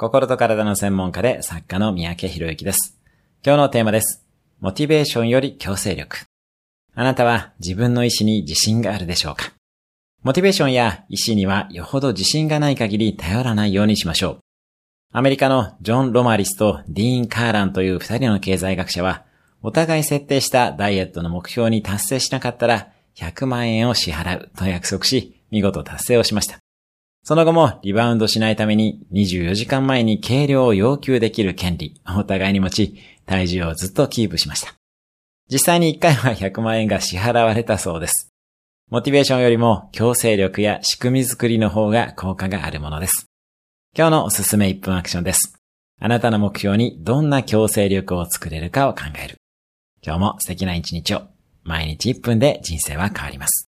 心と体の専門家で作家の三宅博之です。今日のテーマです。モチベーションより強制力。あなたは自分の意志に自信があるでしょうか？モチベーションや意志にはよほど自信がない限り頼らないようにしましょう。アメリカのジョン・ロマリスとディーン・カーランという二人の経済学者は、お互い設定したダイエットの目標に達成しなかったら100万円を支払うと約束し、見事達成をしました。その後もリバウンドしないために24時間前に計量を要求できる権利をお互いに持ち、体重をずっとキープしました。実際に1回は100万円が支払われたそうです。モチベーションよりも強制力や仕組み作りの方が効果があるものです。今日のおすすめ1分アクションです。あなたの目標にどんな強制力を作れるかを考える。今日も素敵な一日を。毎日1分で人生は変わります。